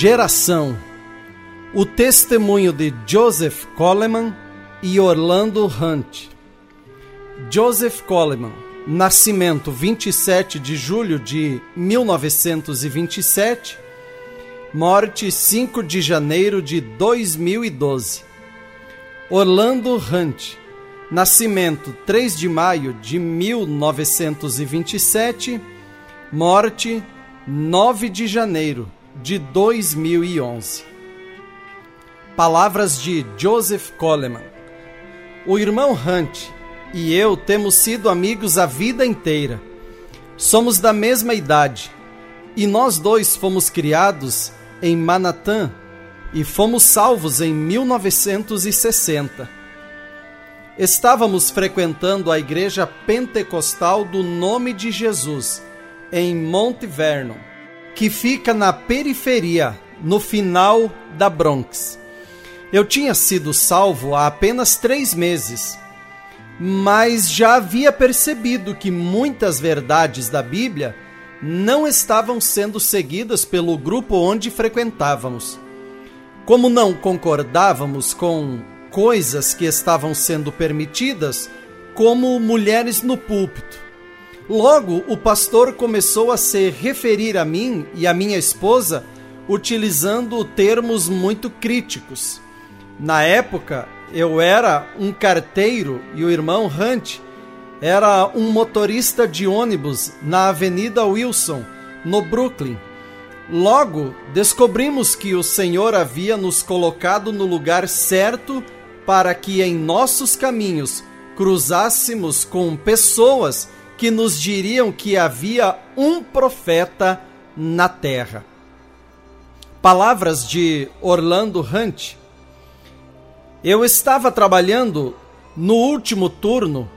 Geração O testemunho de Joseph Coleman e Orlando Hunt. Joseph Coleman, nascimento 27 de julho de 1927, morte 5 de janeiro de 2012. Orlando Hunt, nascimento 3 de maio de 1927, morte 9 de janeiro de 2011. Palavras de Joseph Coleman. O irmão Hunt e eu temos sido amigos a vida inteira. Somos da mesma idade e nós dois fomos criados em Manhattan e fomos salvos em 1960. Estávamos frequentando a igreja pentecostal do Nome de Jesus em Mount Vernon, que fica na periferia, no final da Bronx. Eu tinha sido salvo há apenas três meses, mas já havia percebido que muitas verdades da Bíblia não estavam sendo seguidas pelo grupo onde frequentávamos. Como não concordávamos com coisas que estavam sendo permitidas, como mulheres no púlpito, Logo, o pastor começou a se referir a mim e a minha esposa utilizando termos muito críticos. Na época, eu era um carteiro e o irmão Hunt era um motorista de ônibus na Avenida Wilson, no Brooklyn. Logo, descobrimos que o Senhor havia nos colocado no lugar certo para que em nossos caminhos cruzássemos com pessoas que nos diriam que havia um profeta na terra. Palavras de Orlando Hunt. Eu estava trabalhando no último turno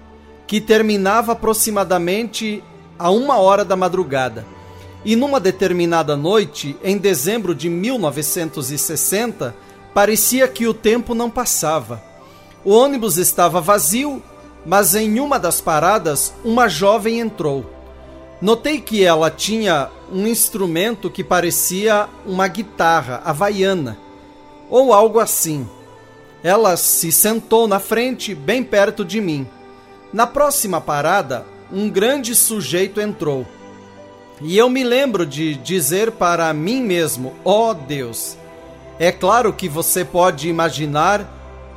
que terminava aproximadamente a uma hora da madrugada. E numa determinada noite, em dezembro de 1960, parecia que o tempo não passava. O ônibus estava vazio mas em uma das paradas uma jovem entrou. Notei que ela tinha um instrumento que parecia uma guitarra havaiana ou algo assim. Ela se sentou na frente, bem perto de mim. Na próxima parada, um grande sujeito entrou. E eu me lembro de dizer para mim mesmo: ó oh Deus, é claro que você pode imaginar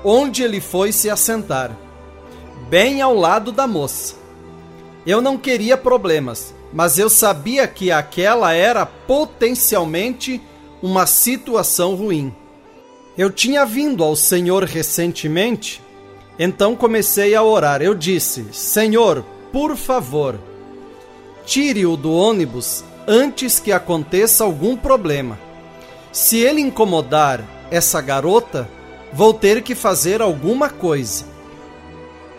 onde ele foi se assentar bem ao lado da moça. Eu não queria problemas, mas eu sabia que aquela era potencialmente uma situação ruim. Eu tinha vindo ao Senhor recentemente, então comecei a orar. Eu disse: Senhor, por favor, tire-o do ônibus antes que aconteça algum problema. Se ele incomodar essa garota, vou ter que fazer alguma coisa.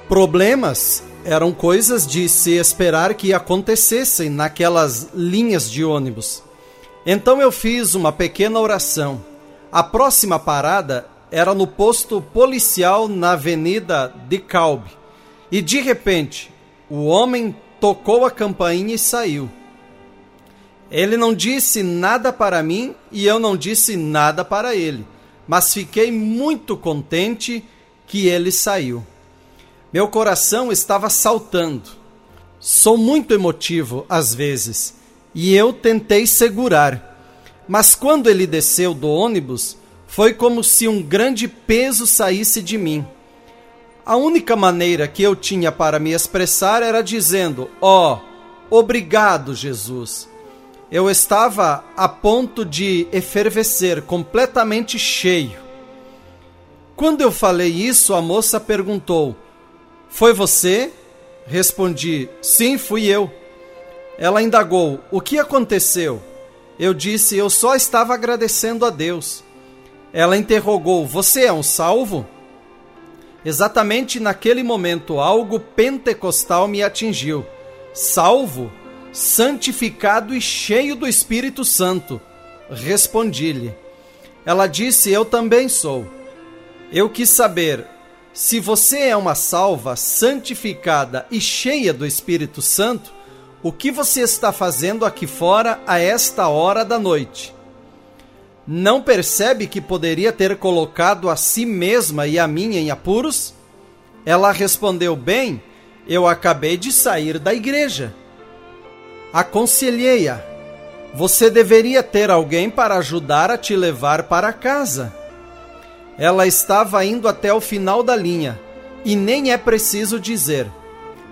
Problemas eram coisas de se esperar que acontecessem naquelas linhas de ônibus. Então eu fiz uma pequena oração. A próxima parada era no posto policial na Avenida de Calbe. E de repente, o homem tocou a campainha e saiu. Ele não disse nada para mim e eu não disse nada para ele, mas fiquei muito contente que ele saiu. Meu coração estava saltando. Sou muito emotivo às vezes e eu tentei segurar. Mas quando ele desceu do ônibus, foi como se um grande peso saísse de mim. A única maneira que eu tinha para me expressar era dizendo: Ó, oh, obrigado, Jesus. Eu estava a ponto de efervescer, completamente cheio. Quando eu falei isso, a moça perguntou: foi você? Respondi: Sim, fui eu. Ela indagou: O que aconteceu? Eu disse: Eu só estava agradecendo a Deus. Ela interrogou: Você é um salvo? Exatamente naquele momento, algo pentecostal me atingiu. Salvo, santificado e cheio do Espírito Santo. Respondi-lhe. Ela disse: Eu também sou. Eu quis saber: se você é uma salva, santificada e cheia do Espírito Santo, O que você está fazendo aqui fora a esta hora da noite? Não percebe que poderia ter colocado a si mesma e a mim em apuros? Ela respondeu: Bem, eu acabei de sair da igreja. Aconselhei-a: Você deveria ter alguém para ajudar a te levar para casa. Ela estava indo até o final da linha, e nem é preciso dizer.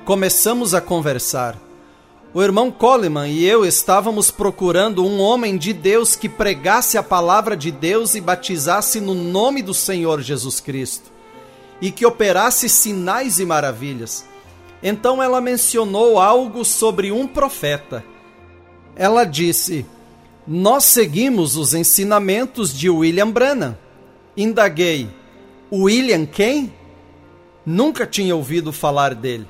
Começamos a conversar. O irmão Coleman e eu estávamos procurando um homem de Deus que pregasse a palavra de Deus e batizasse no nome do Senhor Jesus Cristo, e que operasse sinais e maravilhas. Então ela mencionou algo sobre um profeta. Ela disse: Nós seguimos os ensinamentos de William Branham. Indaguei: William quem? Nunca tinha ouvido falar dele.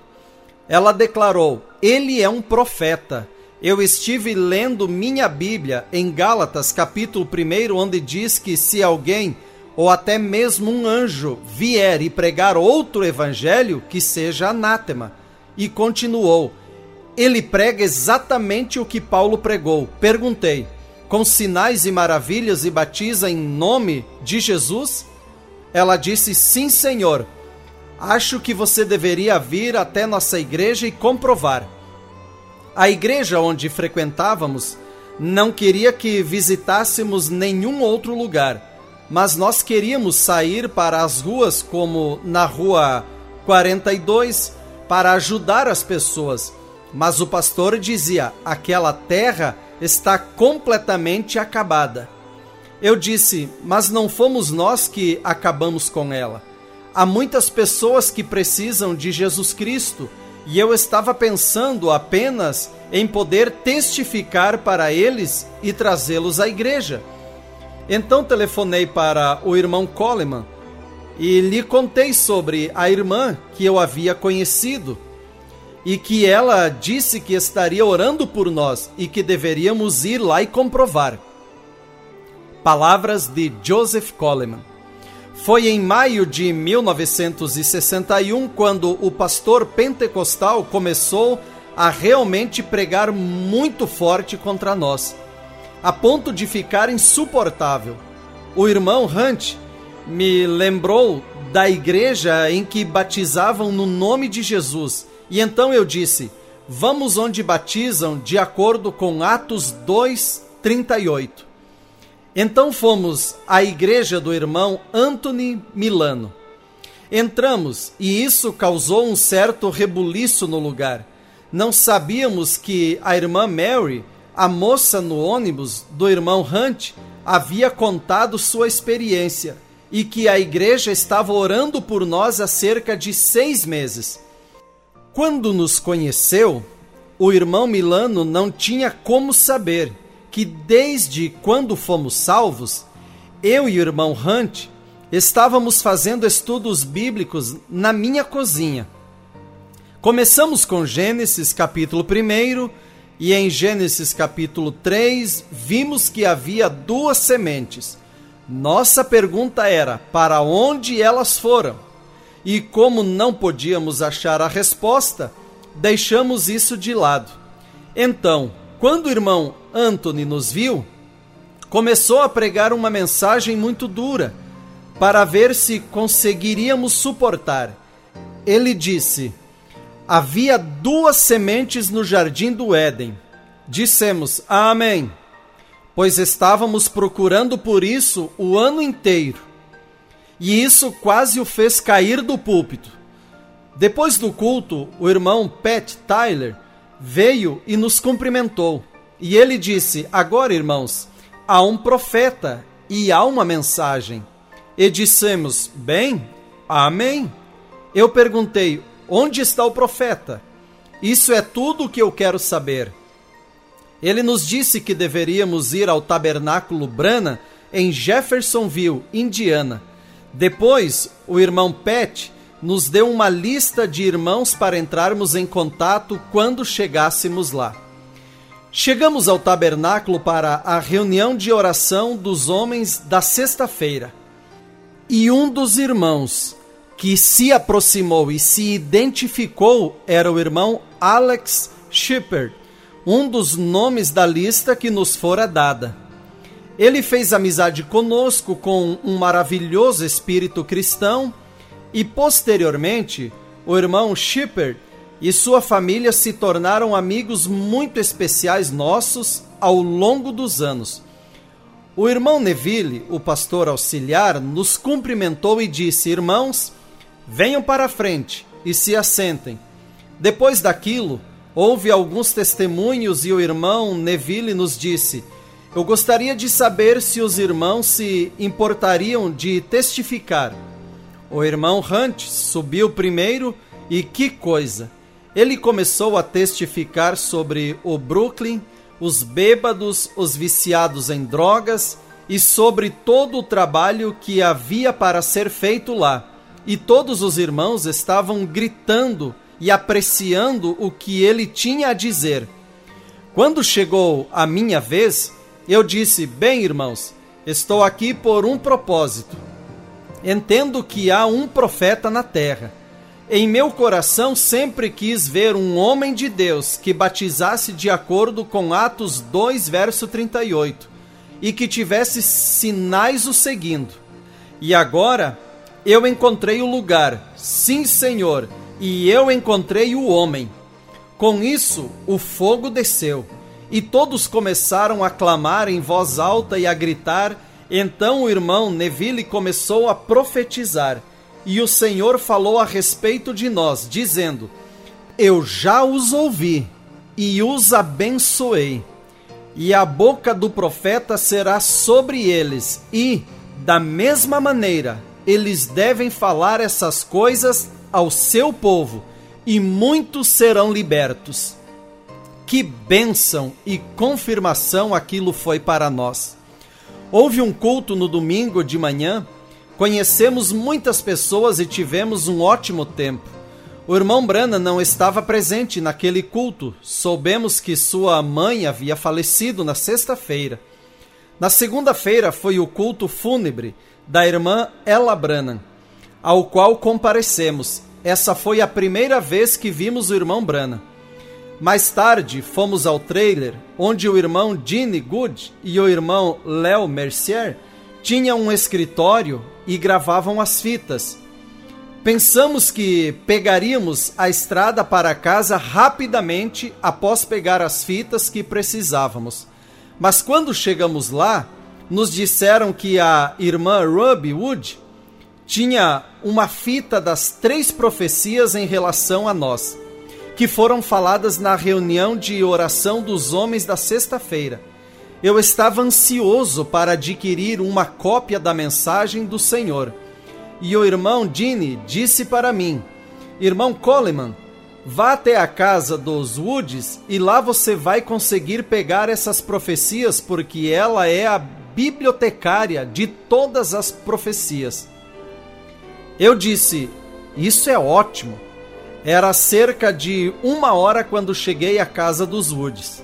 Ela declarou: Ele é um profeta. Eu estive lendo minha Bíblia em Gálatas, capítulo 1, onde diz que se alguém ou até mesmo um anjo vier e pregar outro evangelho, que seja anátema e continuou: Ele prega exatamente o que Paulo pregou. Perguntei: Com sinais e maravilhas e batiza em nome de Jesus? Ela disse: Sim, Senhor. Acho que você deveria vir até nossa igreja e comprovar. A igreja onde frequentávamos não queria que visitássemos nenhum outro lugar, mas nós queríamos sair para as ruas, como na rua 42, para ajudar as pessoas. Mas o pastor dizia: aquela terra está completamente acabada. Eu disse: mas não fomos nós que acabamos com ela. Há muitas pessoas que precisam de Jesus Cristo e eu estava pensando apenas em poder testificar para eles e trazê-los à igreja. Então telefonei para o irmão Coleman e lhe contei sobre a irmã que eu havia conhecido e que ela disse que estaria orando por nós e que deveríamos ir lá e comprovar. Palavras de Joseph Coleman. Foi em maio de 1961 quando o pastor pentecostal começou a realmente pregar muito forte contra nós, a ponto de ficar insuportável. O irmão Hunt me lembrou da igreja em que batizavam no nome de Jesus. E então eu disse: Vamos onde batizam de acordo com Atos 2, 38. Então fomos à igreja do irmão Anthony Milano. Entramos e isso causou um certo rebuliço no lugar. Não sabíamos que a irmã Mary, a moça no ônibus do irmão Hunt, havia contado sua experiência e que a igreja estava orando por nós há cerca de seis meses. Quando nos conheceu, o irmão Milano não tinha como saber que desde quando fomos salvos, eu e o irmão Hunt estávamos fazendo estudos bíblicos na minha cozinha. Começamos com Gênesis capítulo 1 e em Gênesis capítulo 3 vimos que havia duas sementes nossa pergunta era: para onde elas foram? E como não podíamos achar a resposta, deixamos isso de lado. Então, quando o irmão Anthony nos viu, começou a pregar uma mensagem muito dura para ver se conseguiríamos suportar. Ele disse: Havia duas sementes no jardim do Éden. Dissemos: Amém pois estávamos procurando por isso o ano inteiro. E isso quase o fez cair do púlpito. Depois do culto, o irmão Pat Tyler veio e nos cumprimentou. E ele disse: Agora, irmãos, há um profeta e há uma mensagem. E dissemos: Bem, amém. Eu perguntei: Onde está o profeta? Isso é tudo o que eu quero saber. Ele nos disse que deveríamos ir ao Tabernáculo Brana em Jeffersonville, Indiana. Depois, o irmão Pat nos deu uma lista de irmãos para entrarmos em contato quando chegássemos lá. Chegamos ao tabernáculo para a reunião de oração dos homens da sexta-feira. E um dos irmãos que se aproximou e se identificou era o irmão Alex Shepard um dos nomes da lista que nos fora dada. Ele fez amizade conosco com um maravilhoso espírito cristão e, posteriormente, o irmão Shipper e sua família se tornaram amigos muito especiais nossos ao longo dos anos. O irmão Neville, o pastor auxiliar, nos cumprimentou e disse: Irmãos, venham para a frente e se assentem. Depois daquilo, houve alguns testemunhos e o irmão Neville nos disse: Eu gostaria de saber se os irmãos se importariam de testificar. O irmão Hunt subiu primeiro e que coisa! Ele começou a testificar sobre o Brooklyn os bêbados, os viciados em drogas e sobre todo o trabalho que havia para ser feito lá. E todos os irmãos estavam gritando e apreciando o que ele tinha a dizer. Quando chegou a minha vez, eu disse: Bem, irmãos, estou aqui por um propósito. Entendo que há um profeta na terra em meu coração sempre quis ver um homem de Deus que batizasse de acordo com Atos 2, verso 38, e que tivesse sinais o seguindo. E agora eu encontrei o lugar, sim, Senhor, e eu encontrei o homem. Com isso, o fogo desceu, e todos começaram a clamar em voz alta e a gritar. Então o irmão Neville começou a profetizar e o Senhor falou a respeito de nós, dizendo: Eu já os ouvi e os abençoei, e a boca do profeta será sobre eles, e, da mesma maneira, eles devem falar essas coisas ao seu povo, e muitos serão libertos. Que bênção e confirmação aquilo foi para nós. Houve um culto no domingo de manhã Conhecemos muitas pessoas e tivemos um ótimo tempo. O irmão Brana não estava presente naquele culto. Soubemos que sua mãe havia falecido na sexta-feira. Na segunda-feira foi o culto fúnebre da irmã Ella Branham, ao qual comparecemos. Essa foi a primeira vez que vimos o irmão Branham. Mais tarde, fomos ao trailer, onde o irmão Gene Good e o irmão Léo Mercier tinham um escritório e gravavam as fitas. Pensamos que pegaríamos a estrada para casa rapidamente após pegar as fitas que precisávamos. Mas quando chegamos lá, nos disseram que a irmã Ruby Wood tinha uma fita das três profecias em relação a nós, que foram faladas na reunião de oração dos homens da sexta-feira eu estava ansioso para adquirir uma cópia da mensagem do Senhor. E o irmão Dini disse para mim: Irmão Coleman, vá até a casa dos Woods e lá você vai conseguir pegar essas profecias, porque ela é a bibliotecária de todas as profecias. Eu disse: Isso é ótimo. Era cerca de uma hora quando cheguei à casa dos Woods.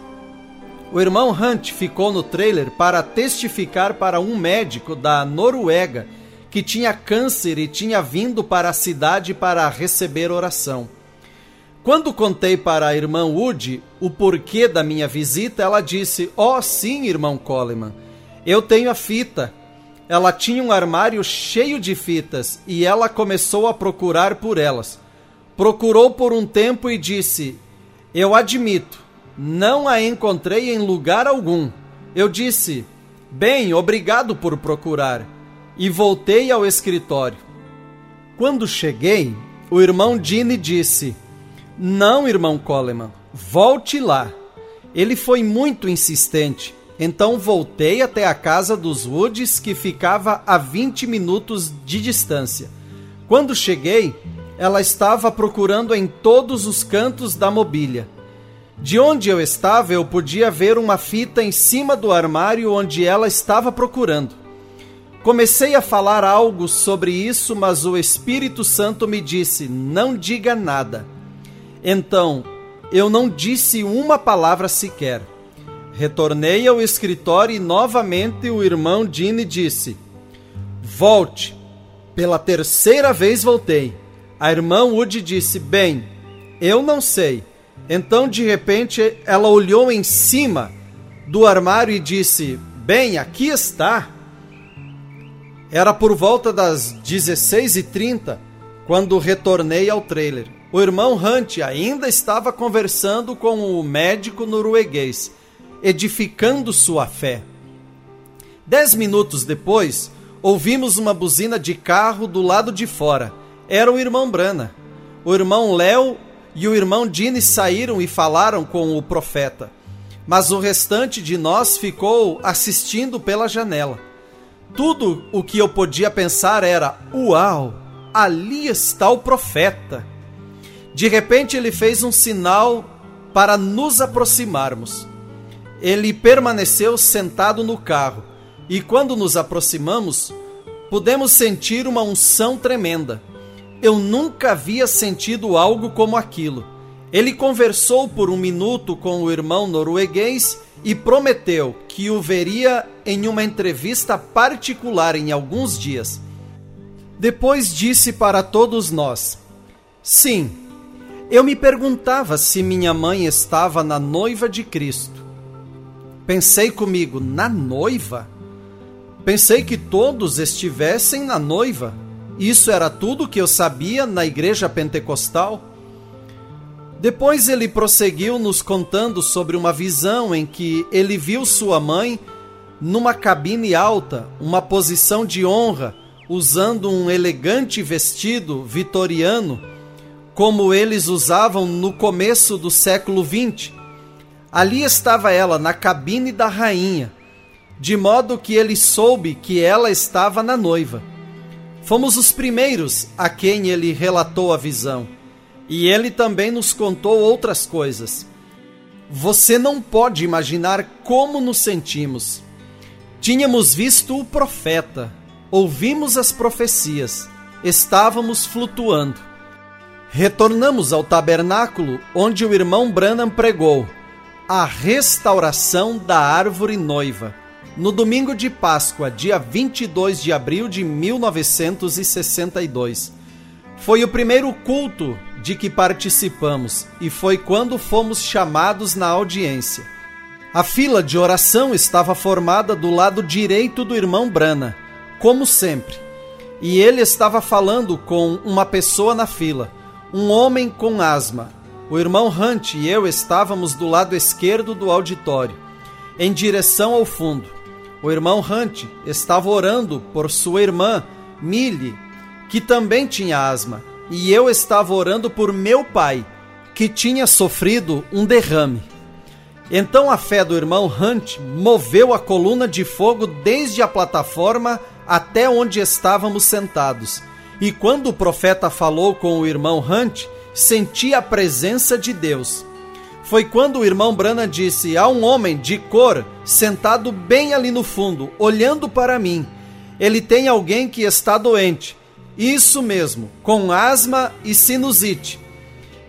O irmão Hunt ficou no trailer para testificar para um médico da Noruega que tinha câncer e tinha vindo para a cidade para receber oração. Quando contei para a irmã Wood o porquê da minha visita, ela disse: Oh, sim, irmão Coleman, eu tenho a fita. Ela tinha um armário cheio de fitas e ela começou a procurar por elas. Procurou por um tempo e disse: Eu admito, não a encontrei em lugar algum. Eu disse: Bem, obrigado por procurar. E voltei ao escritório. Quando cheguei, o irmão Dini disse: Não, irmão Coleman, volte lá. Ele foi muito insistente. Então voltei até a casa dos Woods, que ficava a 20 minutos de distância. Quando cheguei, ela estava procurando em todos os cantos da mobília. De onde eu estava, eu podia ver uma fita em cima do armário onde ela estava procurando. Comecei a falar algo sobre isso, mas o Espírito Santo me disse: não diga nada. Então, eu não disse uma palavra sequer. Retornei ao escritório e novamente o irmão Dini disse: Volte. Pela terceira vez voltei. A irmã Wood disse: Bem, eu não sei Então, de repente, ela olhou em cima do armário e disse: Bem, aqui está. Era por volta das 16h30 quando retornei ao trailer. O irmão Hunt ainda estava conversando com o médico norueguês, edificando sua fé. Dez minutos depois, ouvimos uma buzina de carro do lado de fora. Era o irmão Brana. O irmão Léo e o irmão Dini saíram e falaram com o profeta. Mas o restante de nós ficou assistindo pela janela. Tudo o que eu podia pensar era: Uau, ali está o profeta. De repente ele fez um sinal para nos aproximarmos. Ele permaneceu sentado no carro e quando nos aproximamos, pudemos sentir uma unção tremenda. Eu nunca havia sentido algo como aquilo. Ele conversou por um minuto com o irmão norueguês e prometeu que o veria em uma entrevista particular em alguns dias. Depois disse para todos nós: Sim, eu me perguntava se minha mãe estava na noiva de Cristo. Pensei comigo, na noiva? Pensei que todos estivessem na noiva. Isso era tudo que eu sabia na igreja pentecostal. Depois ele prosseguiu nos contando sobre uma visão em que ele viu sua mãe numa cabine alta, uma posição de honra, usando um elegante vestido vitoriano, como eles usavam no começo do século XX. Ali estava ela na cabine da rainha de modo que ele soube que ela estava na noiva. Fomos os primeiros a quem ele relatou a visão, e ele também nos contou outras coisas. Você não pode imaginar como nos sentimos. Tínhamos visto o profeta, ouvimos as profecias, estávamos flutuando. Retornamos ao tabernáculo onde o irmão Branham pregou a restauração da árvore noiva no domingo de Páscoa, dia 22 de abril de 1962. Foi o primeiro culto de que participamos e foi quando fomos chamados na audiência. A fila de oração estava formada do lado direito do irmão Brana, como sempre, e ele estava falando com uma pessoa na fila, um homem com asma. O irmão Hunt e eu estávamos do lado esquerdo do auditório, em direção ao fundo. O irmão Hunt estava orando por sua irmã, Millie, que também tinha asma, e eu estava orando por meu pai, que tinha sofrido um derrame. Então a fé do irmão Hunt moveu a coluna de fogo desde a plataforma até onde estávamos sentados. E quando o profeta falou com o irmão Hunt, senti a presença de Deus foi quando o irmão Brana disse: Há um homem de cor sentado bem ali no fundo, olhando para mim. Ele tem alguém que está doente. Isso mesmo, com asma e sinusite.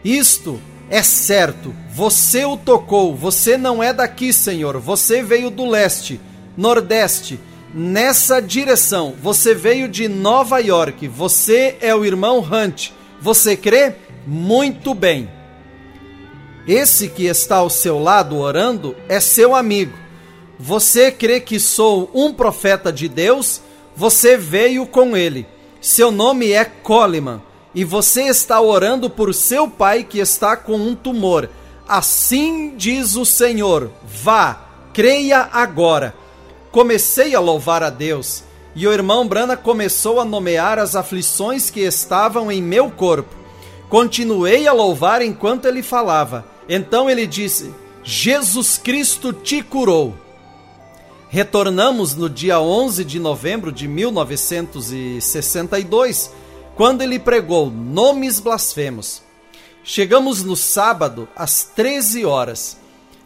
Isto é certo. Você o tocou. Você não é daqui, Senhor. Você veio do leste, nordeste, nessa direção. Você veio de Nova York. Você é o irmão Hunt. Você crê? Muito bem. Esse que está ao seu lado orando é seu amigo. Você crê que sou um profeta de Deus? Você veio com ele. Seu nome é Coleman e você está orando por seu pai que está com um tumor. Assim diz o Senhor: vá, creia agora. Comecei a louvar a Deus e o irmão Brana começou a nomear as aflições que estavam em meu corpo. Continuei a louvar enquanto ele falava. Então ele disse: Jesus Cristo te curou. Retornamos no dia 11 de novembro de 1962, quando ele pregou nomes blasfemos. Chegamos no sábado às 13 horas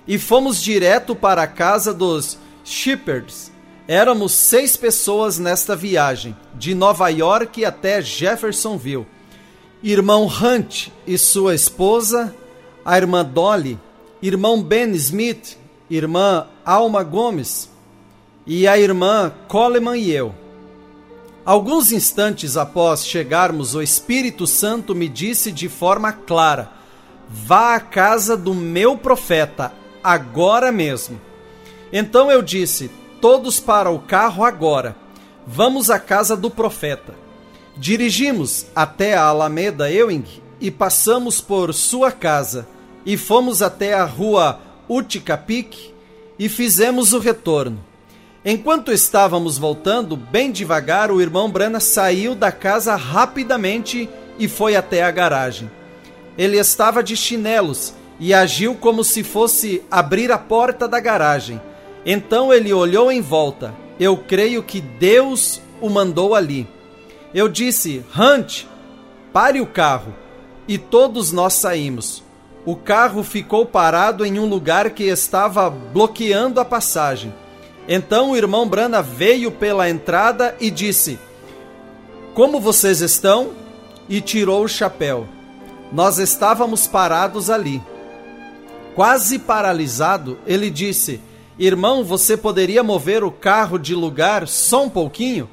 e fomos direto para a casa dos Shepherds. Éramos seis pessoas nesta viagem, de Nova York até Jeffersonville irmão Hunt e sua esposa, a irmã Dolly, irmão Ben Smith, irmã Alma Gomes e a irmã Coleman e eu. Alguns instantes após chegarmos, o Espírito Santo me disse de forma clara: vá à casa do meu profeta, agora mesmo. Então eu disse: Todos para o carro agora. Vamos à casa do profeta. Dirigimos até a Alameda Ewing e passamos por sua casa e fomos até a rua Uticapik e fizemos o retorno. Enquanto estávamos voltando, bem devagar, o irmão Brana saiu da casa rapidamente e foi até a garagem. Ele estava de chinelos e agiu como se fosse abrir a porta da garagem então ele olhou em volta. Eu creio que Deus o mandou ali. Eu disse: Hunt, pare o carro. E todos nós saímos. O carro ficou parado em um lugar que estava bloqueando a passagem. Então o irmão Brana veio pela entrada e disse: Como vocês estão? E tirou o chapéu. Nós estávamos parados ali. Quase paralisado, ele disse: Irmão, você poderia mover o carro de lugar só um pouquinho?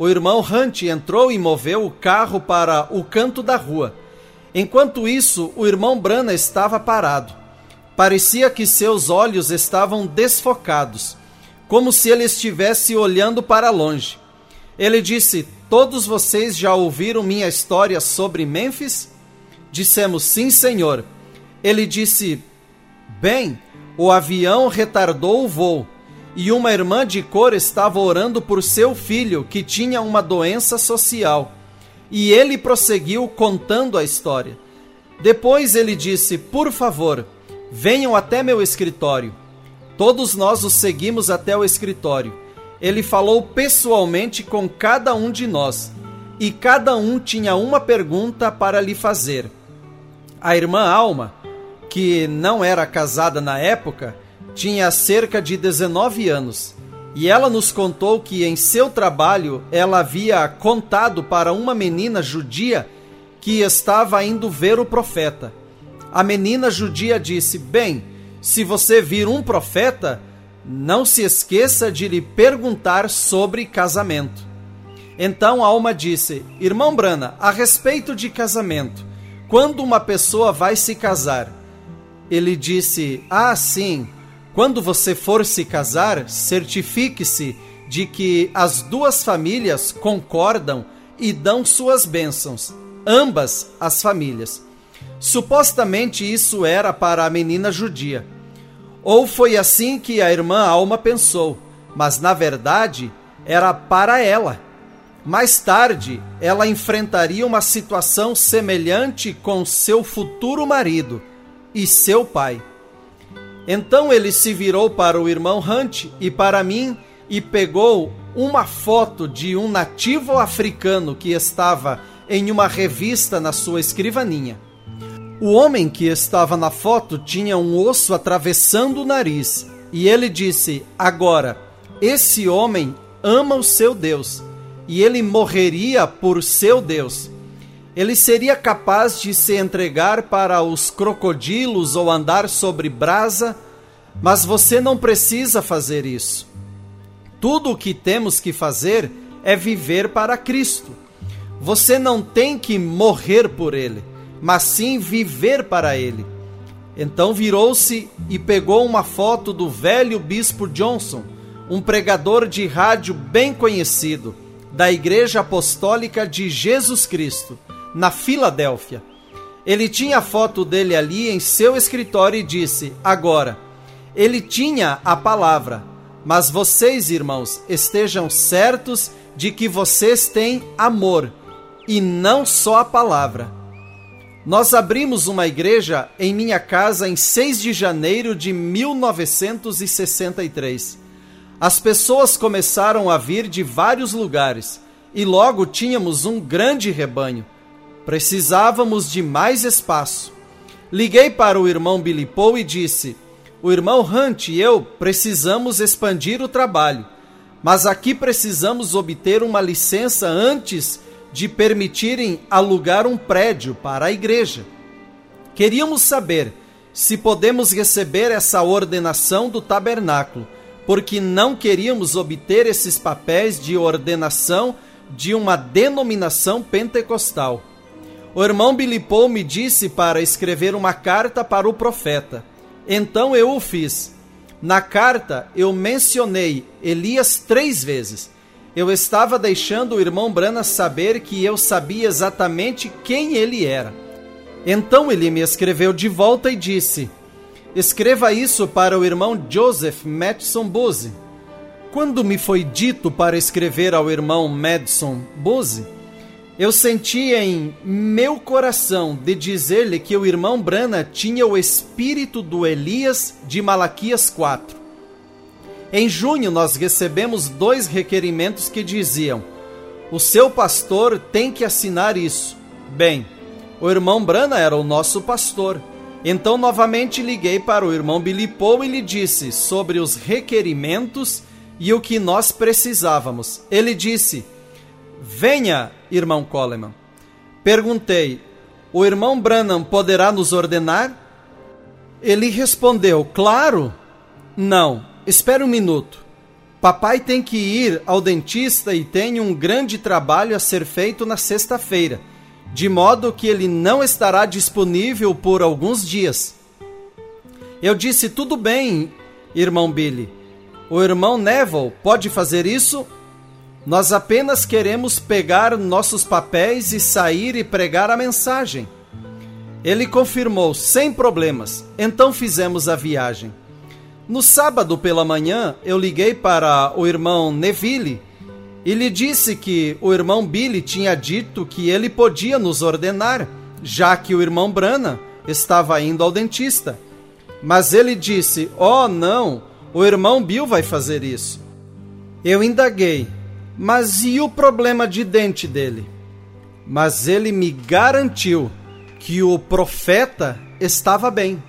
O irmão Hunt entrou e moveu o carro para o canto da rua. Enquanto isso, o irmão Brana estava parado. Parecia que seus olhos estavam desfocados, como se ele estivesse olhando para longe. Ele disse: Todos vocês já ouviram minha história sobre Memphis? Dissemos: Sim, senhor. Ele disse: Bem, o avião retardou o voo e uma irmã de cor estava orando por seu filho que tinha uma doença social. E ele prosseguiu contando a história. Depois ele disse: Por favor, venham até meu escritório. Todos nós o seguimos até o escritório. Ele falou pessoalmente com cada um de nós e cada um tinha uma pergunta para lhe fazer. A irmã Alma que não era casada na época, tinha cerca de 19 anos. E ela nos contou que em seu trabalho ela havia contado para uma menina judia que estava indo ver o profeta. A menina judia disse: Bem, se você vir um profeta, não se esqueça de lhe perguntar sobre casamento. Então a alma disse: Irmão Brana, a respeito de casamento, quando uma pessoa vai se casar, ele disse: Ah, sim, quando você for se casar, certifique-se de que as duas famílias concordam e dão suas bênçãos, ambas as famílias. Supostamente isso era para a menina judia. Ou foi assim que a irmã Alma pensou, mas na verdade era para ela. Mais tarde, ela enfrentaria uma situação semelhante com seu futuro marido e seu pai. Então ele se virou para o irmão Hunt e para mim e pegou uma foto de um nativo africano que estava em uma revista na sua escrivaninha. O homem que estava na foto tinha um osso atravessando o nariz e ele disse: Agora, esse homem ama o seu Deus e ele morreria por seu Deus ele seria capaz de se entregar para os crocodilos ou andar sobre brasa, mas você não precisa fazer isso. Tudo o que temos que fazer é viver para Cristo. Você não tem que morrer por Ele, mas sim viver para Ele. Então virou-se e pegou uma foto do velho bispo Johnson, um pregador de rádio bem conhecido, da Igreja Apostólica de Jesus Cristo na Filadélfia. Ele tinha a foto dele ali em seu escritório e disse: Agora, ele tinha a palavra, mas vocês, irmãos, estejam certos de que vocês têm amor e não só a palavra. Nós abrimos uma igreja em minha casa em 6 de janeiro de 1963. As pessoas começaram a vir de vários lugares e logo tínhamos um grande rebanho. Precisávamos de mais espaço. Liguei para o irmão Billy Paul e disse: O irmão Hunt e eu precisamos expandir o trabalho, mas aqui precisamos obter uma licença antes de permitirem alugar um prédio para a igreja. Queríamos saber se podemos receber essa ordenação do tabernáculo, porque não queríamos obter esses papéis de ordenação de uma denominação pentecostal. O irmão Bilipou me disse para escrever uma carta para o profeta. Então eu o fiz. Na carta eu mencionei Elias três vezes. Eu estava deixando o irmão Brana saber que eu sabia exatamente quem ele era. Então ele me escreveu de volta e disse: Escreva isso para o irmão Joseph Madison Bose. Quando me foi dito para escrever ao irmão Madison Bose, eu senti em meu coração de dizer-lhe que o irmão Brana tinha o espírito do Elias de Malaquias 4. Em junho, nós recebemos dois requerimentos que diziam: o seu pastor tem que assinar isso. Bem, o irmão Brana era o nosso pastor. Então, novamente liguei para o irmão Bilipou e lhe disse sobre os requerimentos e o que nós precisávamos. Ele disse: Venha, irmão Coleman. Perguntei: O irmão Branham poderá nos ordenar? Ele respondeu: Claro. Não, espere um minuto. Papai tem que ir ao dentista e tem um grande trabalho a ser feito na sexta-feira, de modo que ele não estará disponível por alguns dias. Eu disse: Tudo bem, irmão Billy. O irmão Neville pode fazer isso nós apenas queremos pegar nossos papéis e sair e pregar a mensagem. Ele confirmou sem problemas, então fizemos a viagem. No sábado pela manhã, eu liguei para o irmão Neville e lhe disse que o irmão Billy tinha dito que ele podia nos ordenar, já que o irmão Brana estava indo ao dentista. Mas ele disse: Oh, não, o irmão Bill vai fazer isso. Eu indaguei: mas e o problema de dente dele? Mas ele me garantiu que o profeta estava bem.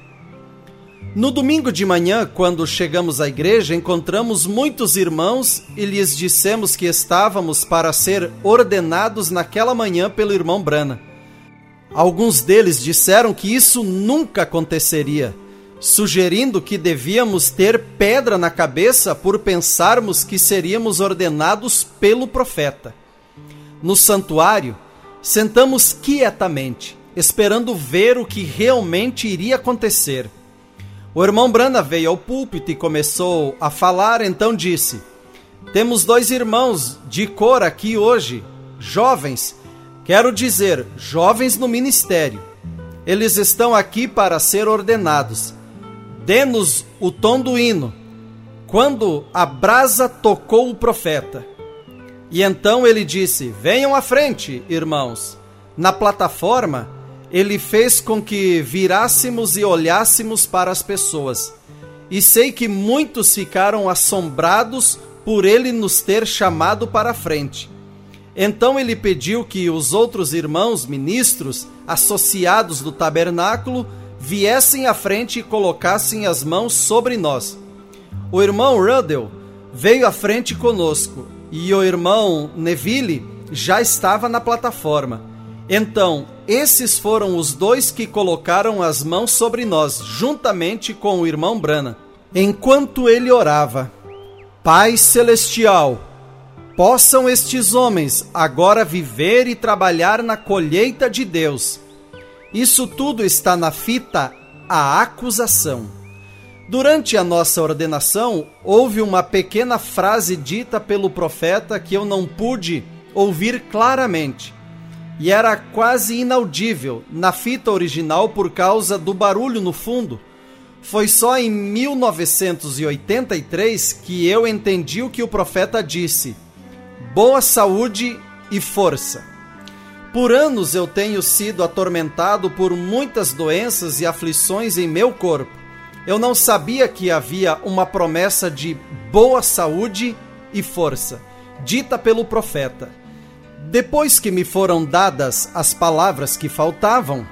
No domingo de manhã, quando chegamos à igreja, encontramos muitos irmãos e lhes dissemos que estávamos para ser ordenados naquela manhã pelo irmão Brana. Alguns deles disseram que isso nunca aconteceria sugerindo que devíamos ter pedra na cabeça por pensarmos que seríamos ordenados pelo profeta. No santuário, sentamos quietamente, esperando ver o que realmente iria acontecer. O irmão Brana veio ao púlpito e começou a falar, então disse: Temos dois irmãos de cor aqui hoje, jovens, quero dizer, jovens no ministério. Eles estão aqui para ser ordenados dê-nos o tom do hino. Quando a brasa tocou o profeta. E então ele disse: Venham à frente, irmãos. Na plataforma, ele fez com que virássemos e olhássemos para as pessoas. E sei que muitos ficaram assombrados por ele nos ter chamado para a frente. Então ele pediu que os outros irmãos ministros, associados do tabernáculo, viessem à frente e colocassem as mãos sobre nós. O irmão Ruddell veio à frente conosco e o irmão Neville já estava na plataforma. Então, esses foram os dois que colocaram as mãos sobre nós, juntamente com o irmão Brana, enquanto ele orava. Pai Celestial, possam estes homens agora viver e trabalhar na colheita de Deus isso tudo está na fita A Acusação. Durante a nossa ordenação, houve uma pequena frase dita pelo profeta que eu não pude ouvir claramente. E era quase inaudível na fita original por causa do barulho no fundo. Foi só em 1983 que eu entendi o que o profeta disse: boa saúde e força. Por anos eu tenho sido atormentado por muitas doenças e aflições em meu corpo. Eu não sabia que havia uma promessa de boa saúde e força, dita pelo profeta. Depois que me foram dadas as palavras que faltavam,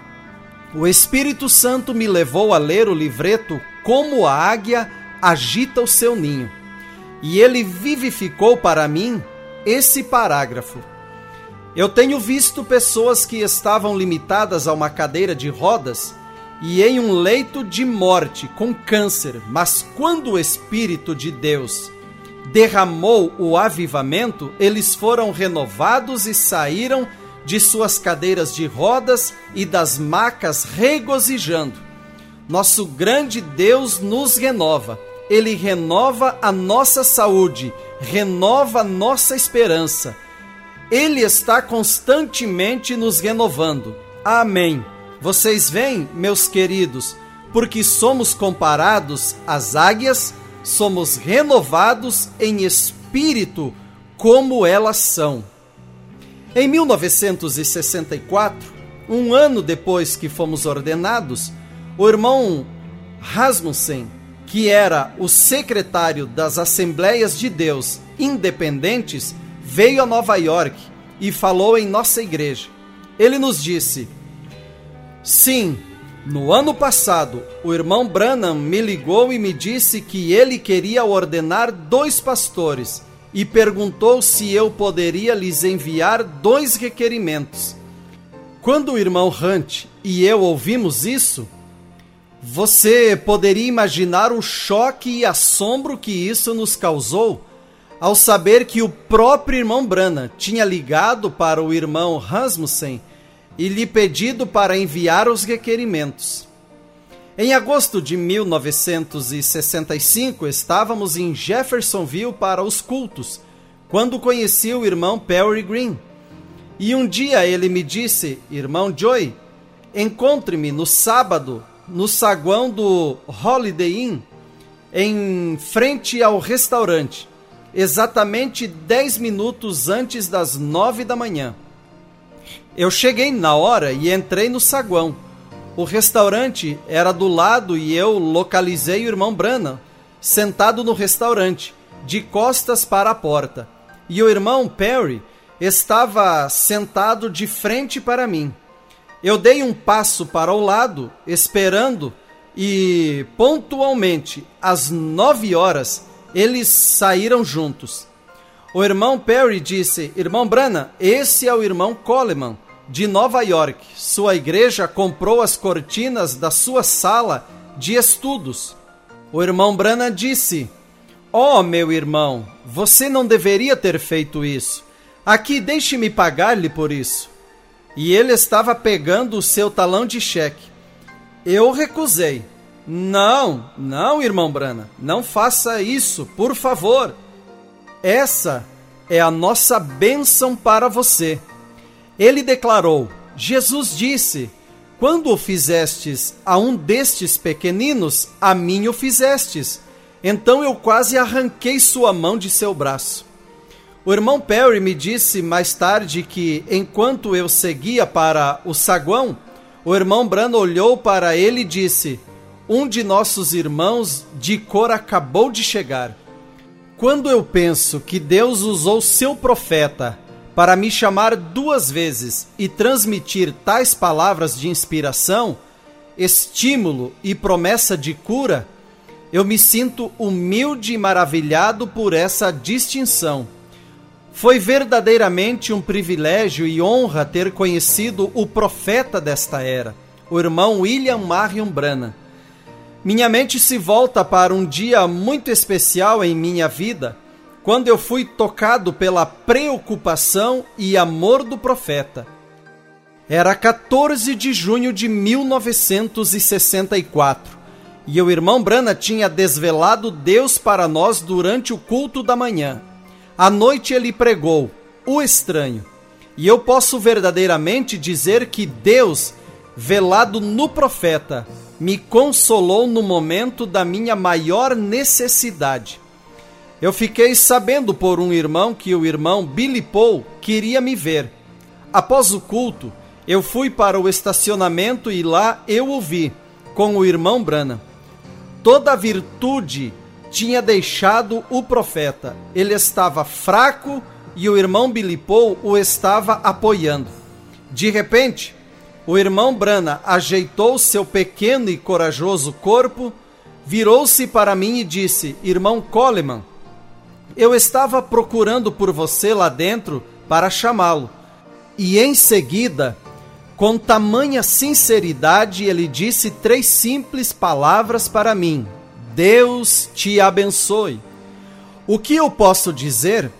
o Espírito Santo me levou a ler o livreto Como a Águia Agita o Seu Ninho. E ele vivificou para mim esse parágrafo. Eu tenho visto pessoas que estavam limitadas a uma cadeira de rodas e em um leito de morte com câncer, mas quando o Espírito de Deus derramou o avivamento, eles foram renovados e saíram de suas cadeiras de rodas e das macas regozijando. Nosso grande Deus nos renova. Ele renova a nossa saúde, renova nossa esperança. Ele está constantemente nos renovando. Amém. Vocês veem, meus queridos, porque somos comparados às águias, somos renovados em espírito como elas são. Em 1964, um ano depois que fomos ordenados, o irmão Rasmussen, que era o secretário das Assembleias de Deus Independentes, veio a Nova York e falou em nossa igreja. Ele nos disse: Sim, no ano passado, o irmão Branham me ligou e me disse que ele queria ordenar dois pastores e perguntou se eu poderia lhes enviar dois requerimentos. Quando o irmão Hunt e eu ouvimos isso, você poderia imaginar o choque e assombro que isso nos causou ao saber que o próprio irmão Brana tinha ligado para o irmão Rasmussen e lhe pedido para enviar os requerimentos. Em agosto de 1965, estávamos em Jeffersonville para os cultos, quando conheci o irmão Perry Green. E um dia ele me disse: Irmão Joy, encontre-me no sábado no saguão do Holiday Inn, em frente ao restaurante, exatamente 10 minutos antes das nove da manhã. Eu cheguei na hora e entrei no saguão. O restaurante era do lado e eu localizei o irmão Brana sentado no restaurante, de costas para a porta. E o irmão Perry estava sentado de frente para mim. Eu dei um passo para o lado, esperando, e pontualmente, às nove horas, eles saíram juntos. O irmão Perry disse: Irmão Brana, esse é o irmão Coleman de Nova York, sua igreja comprou as cortinas da sua sala de estudos. O irmão Brana disse: Oh, meu irmão, você não deveria ter feito isso. Aqui, deixe-me pagar-lhe por isso. E ele estava pegando o seu talão de cheque. Eu recusei. Não, não, irmão Brana, não faça isso, por favor. Essa é a nossa bênção para você. Ele declarou: Jesus disse: Quando o fizestes a um destes pequeninos, a mim o fizestes. Então eu quase arranquei sua mão de seu braço. O irmão Perry me disse mais tarde que, enquanto eu seguia para o saguão, o irmão Brano olhou para ele e disse: Um de nossos irmãos de cor acabou de chegar. Quando eu penso que Deus usou seu profeta para me chamar duas vezes e transmitir tais palavras de inspiração, estímulo e promessa de cura, eu me sinto humilde e maravilhado por essa distinção. Foi verdadeiramente um privilégio e honra ter conhecido o profeta desta era, o irmão William Marion Branham. Minha mente se volta para um dia muito especial em minha vida quando eu fui tocado pela preocupação e amor do profeta. Era 14 de junho de 1964 e o irmão Brana tinha desvelado Deus para nós durante o culto da manhã. À noite ele pregou o estranho. E eu posso verdadeiramente dizer que Deus, velado no profeta, me consolou no momento da minha maior necessidade. Eu fiquei sabendo por um irmão que o irmão Billy Paul queria me ver. Após o culto, eu fui para o estacionamento e lá eu o vi com o irmão Brana. Toda a virtude tinha deixado o profeta. Ele estava fraco e o irmão Billy Paul o estava apoiando. De repente, o irmão Brana ajeitou seu pequeno e corajoso corpo, virou-se para mim e disse: Irmão Coleman, eu estava procurando por você lá dentro para chamá-lo. E em seguida, com tamanha sinceridade, ele disse três simples palavras para mim: Deus te abençoe. O que eu posso dizer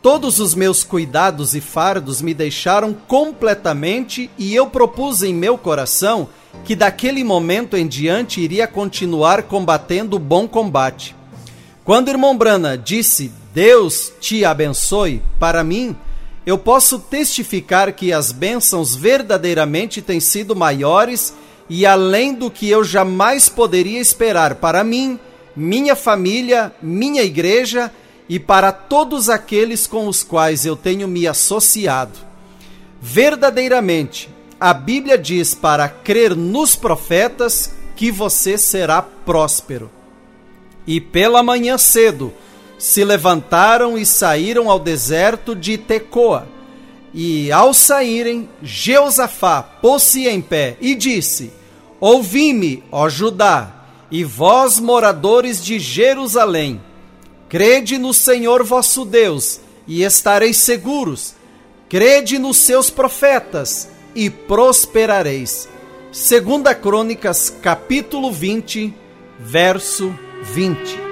Todos os meus cuidados e fardos me deixaram completamente e eu propus em meu coração que daquele momento em diante iria continuar combatendo o bom combate. Quando irmão Brana disse Deus te abençoe, para mim, eu posso testificar que as bênçãos verdadeiramente têm sido maiores e além do que eu jamais poderia esperar para mim, minha família, minha igreja e para todos aqueles com os quais eu tenho me associado. Verdadeiramente, a Bíblia diz para crer nos profetas que você será próspero. E pela manhã cedo se levantaram e saíram ao deserto de Tecoa. E ao saírem, Jeosafá pôs-se em pé e disse: Ouvi-me, ó Judá, e vós, moradores de Jerusalém, Crede no Senhor vosso Deus e estareis seguros. Crede nos seus profetas e prosperareis. Segunda Crônicas, capítulo 20, verso 20.